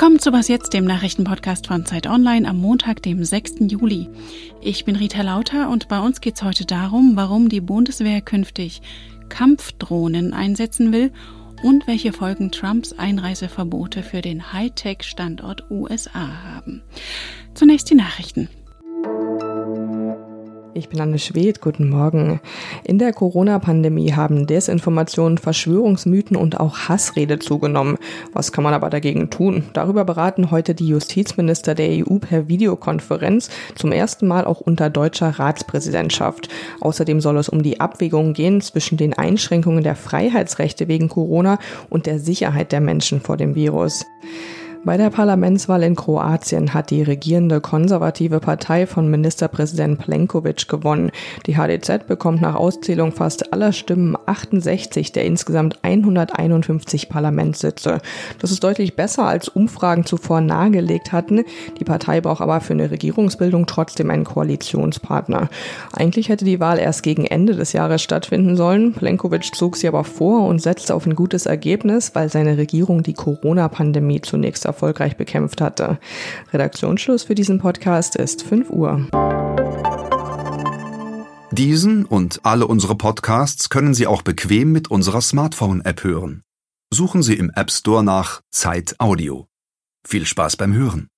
Willkommen zu Was Jetzt, dem Nachrichtenpodcast von Zeit Online am Montag, dem 6. Juli. Ich bin Rita Lauter und bei uns geht es heute darum, warum die Bundeswehr künftig Kampfdrohnen einsetzen will und welche Folgen Trumps Einreiseverbote für den Hightech-Standort USA haben. Zunächst die Nachrichten. Ich bin Anne Schwedt, guten Morgen. In der Corona-Pandemie haben Desinformationen, Verschwörungsmythen und auch Hassrede zugenommen. Was kann man aber dagegen tun? Darüber beraten heute die Justizminister der EU per Videokonferenz, zum ersten Mal auch unter deutscher Ratspräsidentschaft. Außerdem soll es um die Abwägung gehen zwischen den Einschränkungen der Freiheitsrechte wegen Corona und der Sicherheit der Menschen vor dem Virus. Bei der Parlamentswahl in Kroatien hat die regierende konservative Partei von Ministerpräsident Plenkovic gewonnen. Die HDZ bekommt nach Auszählung fast aller Stimmen 68 der insgesamt 151 Parlamentssitze. Das ist deutlich besser als Umfragen zuvor nahegelegt hatten. Die Partei braucht aber für eine Regierungsbildung trotzdem einen Koalitionspartner. Eigentlich hätte die Wahl erst gegen Ende des Jahres stattfinden sollen. Plenkovic zog sie aber vor und setzte auf ein gutes Ergebnis, weil seine Regierung die Corona-Pandemie zunächst erfolgreich bekämpft hatte. Redaktionsschluss für diesen Podcast ist 5 Uhr. Diesen und alle unsere Podcasts können Sie auch bequem mit unserer Smartphone-App hören. Suchen Sie im App Store nach Zeit Audio. Viel Spaß beim Hören.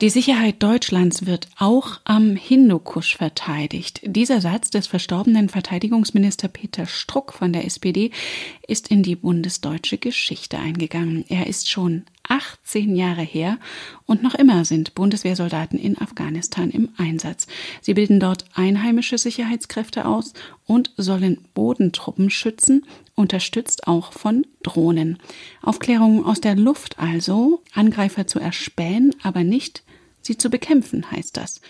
Die Sicherheit Deutschlands wird auch am Hindukusch verteidigt. Dieser Satz des verstorbenen Verteidigungsminister Peter Struck von der SPD ist in die bundesdeutsche Geschichte eingegangen. Er ist schon 18 Jahre her und noch immer sind Bundeswehrsoldaten in Afghanistan im Einsatz. Sie bilden dort einheimische Sicherheitskräfte aus und sollen Bodentruppen schützen, unterstützt auch von Drohnen. Aufklärung aus der Luft also, Angreifer zu erspähen, aber nicht sie zu bekämpfen, heißt das.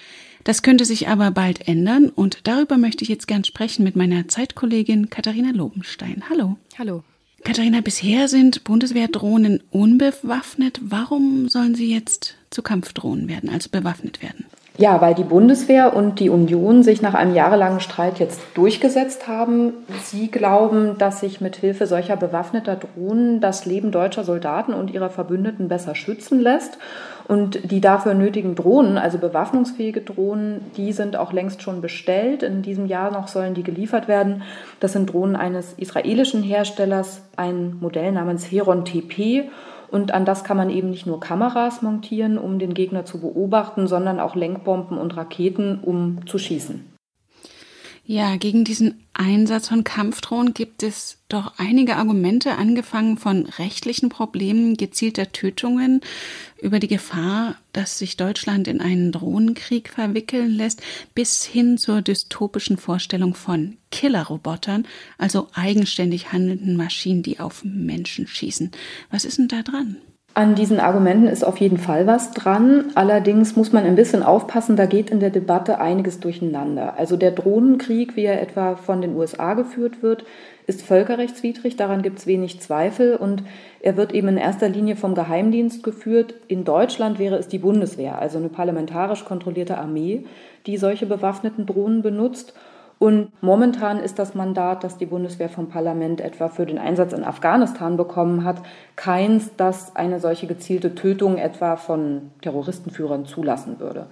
Das könnte sich aber bald ändern und darüber möchte ich jetzt gern sprechen mit meiner Zeitkollegin Katharina Lobenstein. Hallo. Hallo. Katharina, bisher sind Bundeswehrdrohnen unbewaffnet. Warum sollen sie jetzt zu Kampfdrohnen werden, also bewaffnet werden? Ja, weil die Bundeswehr und die Union sich nach einem jahrelangen Streit jetzt durchgesetzt haben. Sie glauben, dass sich mit Hilfe solcher bewaffneter Drohnen das Leben deutscher Soldaten und ihrer Verbündeten besser schützen lässt. Und die dafür nötigen Drohnen, also bewaffnungsfähige Drohnen, die sind auch längst schon bestellt. In diesem Jahr noch sollen die geliefert werden. Das sind Drohnen eines israelischen Herstellers, ein Modell namens Heron TP. Und an das kann man eben nicht nur Kameras montieren, um den Gegner zu beobachten, sondern auch Lenkbomben und Raketen, um zu schießen. Ja, gegen diesen Einsatz von Kampfdrohnen gibt es doch einige Argumente, angefangen von rechtlichen Problemen, gezielter Tötungen, über die Gefahr, dass sich Deutschland in einen Drohnenkrieg verwickeln lässt, bis hin zur dystopischen Vorstellung von Killerrobotern, also eigenständig handelnden Maschinen, die auf Menschen schießen. Was ist denn da dran? An diesen Argumenten ist auf jeden Fall was dran. Allerdings muss man ein bisschen aufpassen, da geht in der Debatte einiges durcheinander. Also der Drohnenkrieg, wie er etwa von den USA geführt wird, ist völkerrechtswidrig, daran gibt es wenig Zweifel und er wird eben in erster Linie vom Geheimdienst geführt. In Deutschland wäre es die Bundeswehr, also eine parlamentarisch kontrollierte Armee, die solche bewaffneten Drohnen benutzt. Und momentan ist das Mandat, das die Bundeswehr vom Parlament etwa für den Einsatz in Afghanistan bekommen hat, keins, das eine solche gezielte Tötung etwa von Terroristenführern zulassen würde.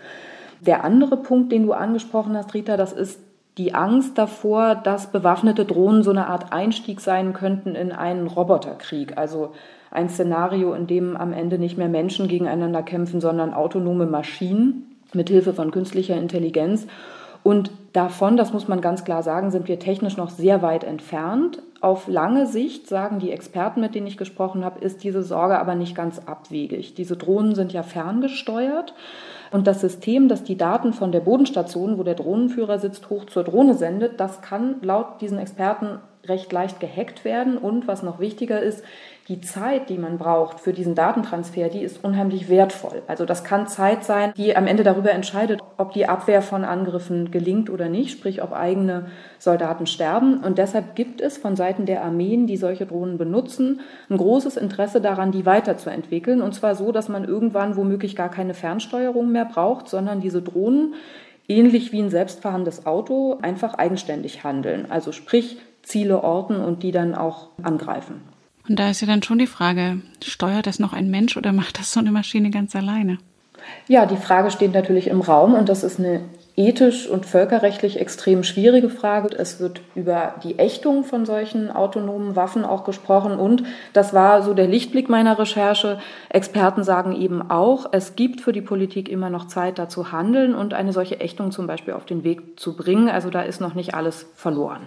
Der andere Punkt, den du angesprochen hast, Rita, das ist die Angst davor, dass bewaffnete Drohnen so eine Art Einstieg sein könnten in einen Roboterkrieg. Also ein Szenario, in dem am Ende nicht mehr Menschen gegeneinander kämpfen, sondern autonome Maschinen mit Hilfe von künstlicher Intelligenz. Und davon, das muss man ganz klar sagen, sind wir technisch noch sehr weit entfernt. Auf lange Sicht, sagen die Experten, mit denen ich gesprochen habe, ist diese Sorge aber nicht ganz abwegig. Diese Drohnen sind ja ferngesteuert. Und das System, das die Daten von der Bodenstation, wo der Drohnenführer sitzt, hoch zur Drohne sendet, das kann laut diesen Experten recht leicht gehackt werden. Und was noch wichtiger ist, die Zeit, die man braucht für diesen Datentransfer, die ist unheimlich wertvoll. Also das kann Zeit sein, die am Ende darüber entscheidet, ob die Abwehr von Angriffen gelingt oder nicht, sprich ob eigene Soldaten sterben. Und deshalb gibt es von Seiten der Armeen, die solche Drohnen benutzen, ein großes Interesse daran, die weiterzuentwickeln. Und zwar so, dass man irgendwann womöglich gar keine Fernsteuerung mehr braucht, sondern diese Drohnen ähnlich wie ein selbstfahrendes Auto einfach eigenständig handeln. Also sprich Ziele orten und die dann auch angreifen. Und da ist ja dann schon die Frage, steuert das noch ein Mensch oder macht das so eine Maschine ganz alleine? Ja, die Frage steht natürlich im Raum und das ist eine ethisch und völkerrechtlich extrem schwierige Frage. Es wird über die Ächtung von solchen autonomen Waffen auch gesprochen und das war so der Lichtblick meiner Recherche. Experten sagen eben auch, es gibt für die Politik immer noch Zeit, da zu handeln und eine solche Ächtung zum Beispiel auf den Weg zu bringen. Also da ist noch nicht alles verloren.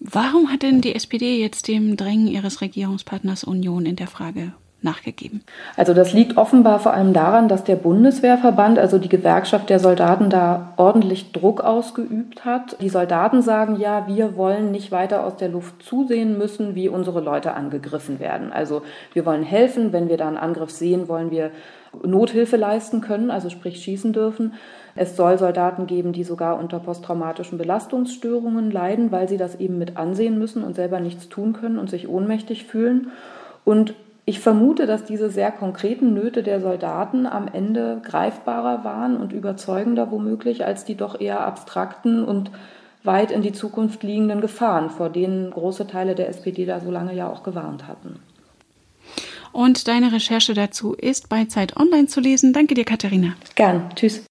Warum hat denn die SPD jetzt dem Drängen ihres Regierungspartners Union in der Frage nachgegeben? Also das liegt offenbar vor allem daran, dass der Bundeswehrverband, also die Gewerkschaft der Soldaten, da ordentlich Druck ausgeübt hat. Die Soldaten sagen ja, wir wollen nicht weiter aus der Luft zusehen müssen, wie unsere Leute angegriffen werden. Also wir wollen helfen, wenn wir da einen Angriff sehen, wollen wir Nothilfe leisten können, also sprich schießen dürfen. Es soll Soldaten geben, die sogar unter posttraumatischen Belastungsstörungen leiden, weil sie das eben mit ansehen müssen und selber nichts tun können und sich ohnmächtig fühlen. Und ich vermute, dass diese sehr konkreten Nöte der Soldaten am Ende greifbarer waren und überzeugender womöglich als die doch eher abstrakten und weit in die Zukunft liegenden Gefahren, vor denen große Teile der SPD da so lange ja auch gewarnt hatten. Und deine Recherche dazu ist bei Zeit Online zu lesen. Danke dir, Katharina. Gern. Tschüss.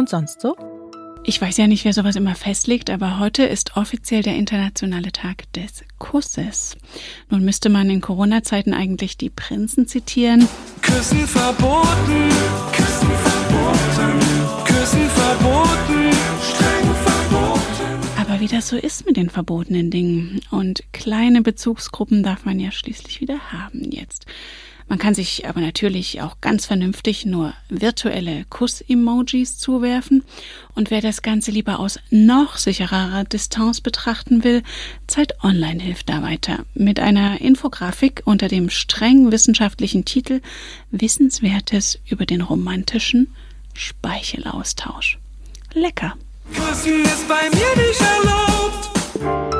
Und sonst so? Ich weiß ja nicht, wer sowas immer festlegt, aber heute ist offiziell der internationale Tag des Kusses. Nun müsste man in Corona-Zeiten eigentlich die Prinzen zitieren. Küssen verboten, Küssen verboten, Küssen verboten, streng verboten. Aber wie das so ist mit den verbotenen Dingen. Und kleine Bezugsgruppen darf man ja schließlich wieder haben jetzt. Man kann sich aber natürlich auch ganz vernünftig nur virtuelle Kuss-Emojis zuwerfen. Und wer das Ganze lieber aus noch sichererer Distanz betrachten will, Zeit Online hilft da weiter. Mit einer Infografik unter dem streng wissenschaftlichen Titel Wissenswertes über den romantischen Speichelaustausch. Lecker. Küssen ist bei mir nicht erlaubt.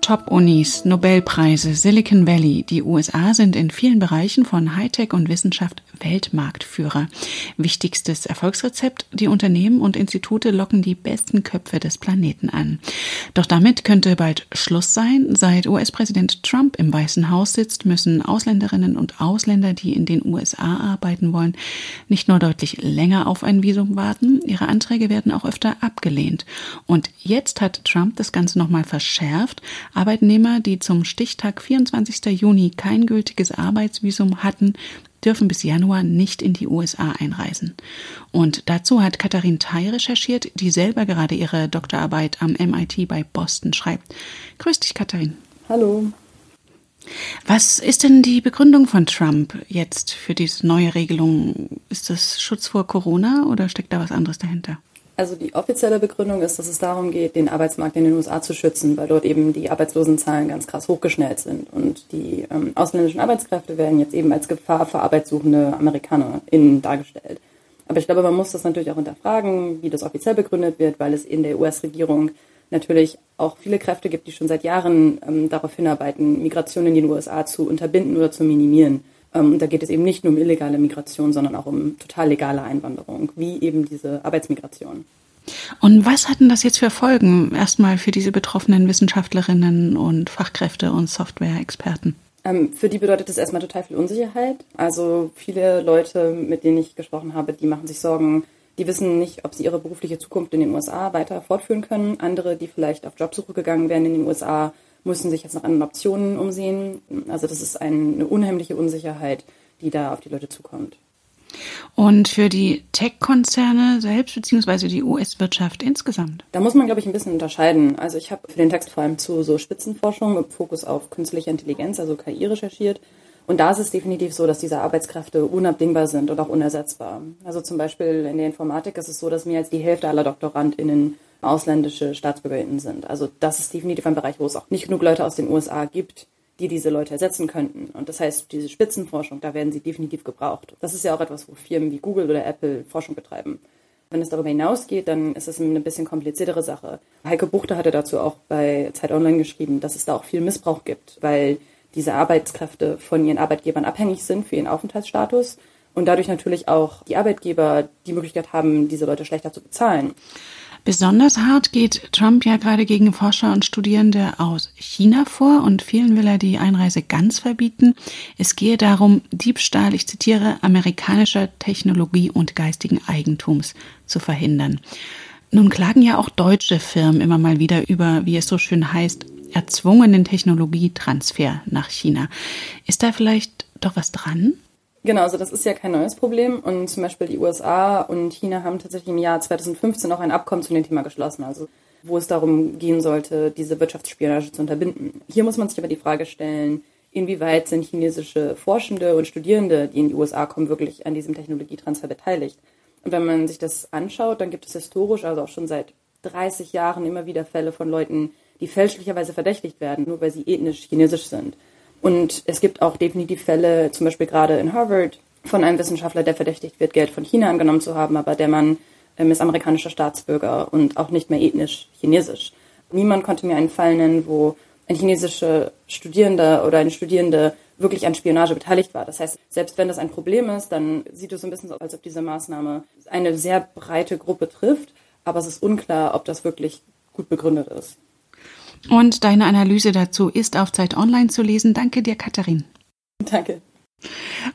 Top-Unis, Nobelpreise, Silicon Valley. Die USA sind in vielen Bereichen von Hightech und Wissenschaft Weltmarktführer. Wichtigstes Erfolgsrezept, die Unternehmen und Institute locken die besten Köpfe des Planeten an. Doch damit könnte bald Schluss sein. Seit US-Präsident Trump im Weißen Haus sitzt, müssen Ausländerinnen und Ausländer, die in den USA arbeiten wollen, nicht nur deutlich länger auf ein Visum warten, ihre Anträge werden auch öfter abgelehnt. Und jetzt hat Trump das Ganze nochmal verschärft. Arbeitnehmer, die zum Stichtag 24. Juni kein gültiges Arbeitsvisum hatten, dürfen bis Januar nicht in die USA einreisen. Und dazu hat Katharin Thay recherchiert, die selber gerade ihre Doktorarbeit am MIT bei Boston schreibt. Grüß dich, Katharin. Hallo. Was ist denn die Begründung von Trump jetzt für diese neue Regelung? Ist das Schutz vor Corona oder steckt da was anderes dahinter? Also die offizielle Begründung ist, dass es darum geht, den Arbeitsmarkt in den USA zu schützen, weil dort eben die Arbeitslosenzahlen ganz krass hochgeschnellt sind. Und die ähm, ausländischen Arbeitskräfte werden jetzt eben als Gefahr für arbeitssuchende AmerikanerInnen dargestellt. Aber ich glaube, man muss das natürlich auch hinterfragen, wie das offiziell begründet wird, weil es in der US-Regierung natürlich auch viele Kräfte gibt, die schon seit Jahren ähm, darauf hinarbeiten, Migration in den USA zu unterbinden oder zu minimieren. Ähm, da geht es eben nicht nur um illegale Migration, sondern auch um total legale Einwanderung, wie eben diese Arbeitsmigration. Und was hatten das jetzt für Folgen erstmal für diese betroffenen Wissenschaftlerinnen und Fachkräfte und Software-Experten? Ähm, für die bedeutet das erstmal total viel Unsicherheit. Also viele Leute, mit denen ich gesprochen habe, die machen sich Sorgen, die wissen nicht, ob sie ihre berufliche Zukunft in den USA weiter fortführen können. Andere, die vielleicht auf Jobsuche gegangen wären in den USA, müssen sich jetzt nach anderen Optionen umsehen. Also das ist eine unheimliche Unsicherheit, die da auf die Leute zukommt. Und für die Tech-Konzerne selbst, beziehungsweise die US-Wirtschaft insgesamt? Da muss man, glaube ich, ein bisschen unterscheiden. Also ich habe für den Text vor allem zu so Spitzenforschung mit Fokus auf künstliche Intelligenz, also KI, recherchiert. Und da ist es definitiv so, dass diese Arbeitskräfte unabdingbar sind und auch unersetzbar. Also zum Beispiel in der Informatik ist es so, dass mehr als die Hälfte aller DoktorandInnen ausländische StaatsbürgerInnen sind. Also das ist definitiv ein Bereich, wo es auch nicht genug Leute aus den USA gibt, die diese Leute ersetzen könnten. Und das heißt, diese Spitzenforschung, da werden sie definitiv gebraucht. Das ist ja auch etwas, wo Firmen wie Google oder Apple Forschung betreiben. Wenn es darüber hinausgeht, dann ist es eine bisschen kompliziertere Sache. Heike Buchter hatte dazu auch bei Zeit Online geschrieben, dass es da auch viel Missbrauch gibt, weil diese Arbeitskräfte von ihren Arbeitgebern abhängig sind für ihren Aufenthaltsstatus und dadurch natürlich auch die Arbeitgeber die Möglichkeit haben, diese Leute schlechter zu bezahlen. Besonders hart geht Trump ja gerade gegen Forscher und Studierende aus China vor und vielen will er die Einreise ganz verbieten. Es gehe darum, Diebstahl, ich zitiere, amerikanischer Technologie und geistigen Eigentums zu verhindern. Nun klagen ja auch deutsche Firmen immer mal wieder über, wie es so schön heißt, erzwungenen Technologietransfer nach China. Ist da vielleicht doch was dran? Genau, also das ist ja kein neues Problem und zum Beispiel die USA und China haben tatsächlich im Jahr 2015 auch ein Abkommen zu dem Thema geschlossen, also wo es darum gehen sollte, diese Wirtschaftsspionage zu unterbinden. Hier muss man sich aber die Frage stellen, inwieweit sind chinesische Forschende und Studierende, die in die USA kommen, wirklich an diesem Technologietransfer beteiligt. Und wenn man sich das anschaut, dann gibt es historisch, also auch schon seit 30 Jahren immer wieder Fälle von Leuten, die fälschlicherweise verdächtigt werden, nur weil sie ethnisch chinesisch sind. Und es gibt auch definitiv Fälle, zum Beispiel gerade in Harvard, von einem Wissenschaftler, der verdächtigt wird, Geld von China angenommen zu haben, aber der Mann ähm, ist amerikanischer Staatsbürger und auch nicht mehr ethnisch chinesisch. Niemand konnte mir einen Fall nennen, wo ein chinesischer Studierender oder eine Studierende wirklich an Spionage beteiligt war. Das heißt, selbst wenn das ein Problem ist, dann sieht es so ein bisschen so, als ob diese Maßnahme eine sehr breite Gruppe trifft, aber es ist unklar, ob das wirklich gut begründet ist. Und deine Analyse dazu ist auf Zeit Online zu lesen. Danke dir, Katharin. Danke.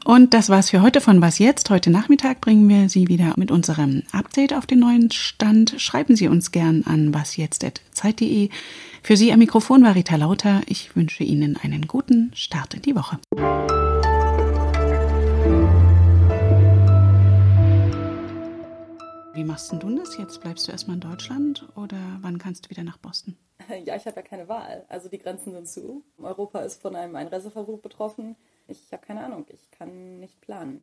Und das war's für heute von Was jetzt. Heute Nachmittag bringen wir Sie wieder mit unserem Update auf den neuen Stand. Schreiben Sie uns gern an wasjetzt.zeit.de. Für Sie am Mikrofon war Rita Lauter. Ich wünsche Ihnen einen guten Start in die Woche. Wie machst denn du das jetzt? Bleibst du erstmal in Deutschland oder wann kannst du wieder nach Boston? Ja, ich habe ja keine Wahl. Also die Grenzen sind zu. Europa ist von einem Einreiseverbot betroffen. Ich habe keine Ahnung. Ich kann nicht planen.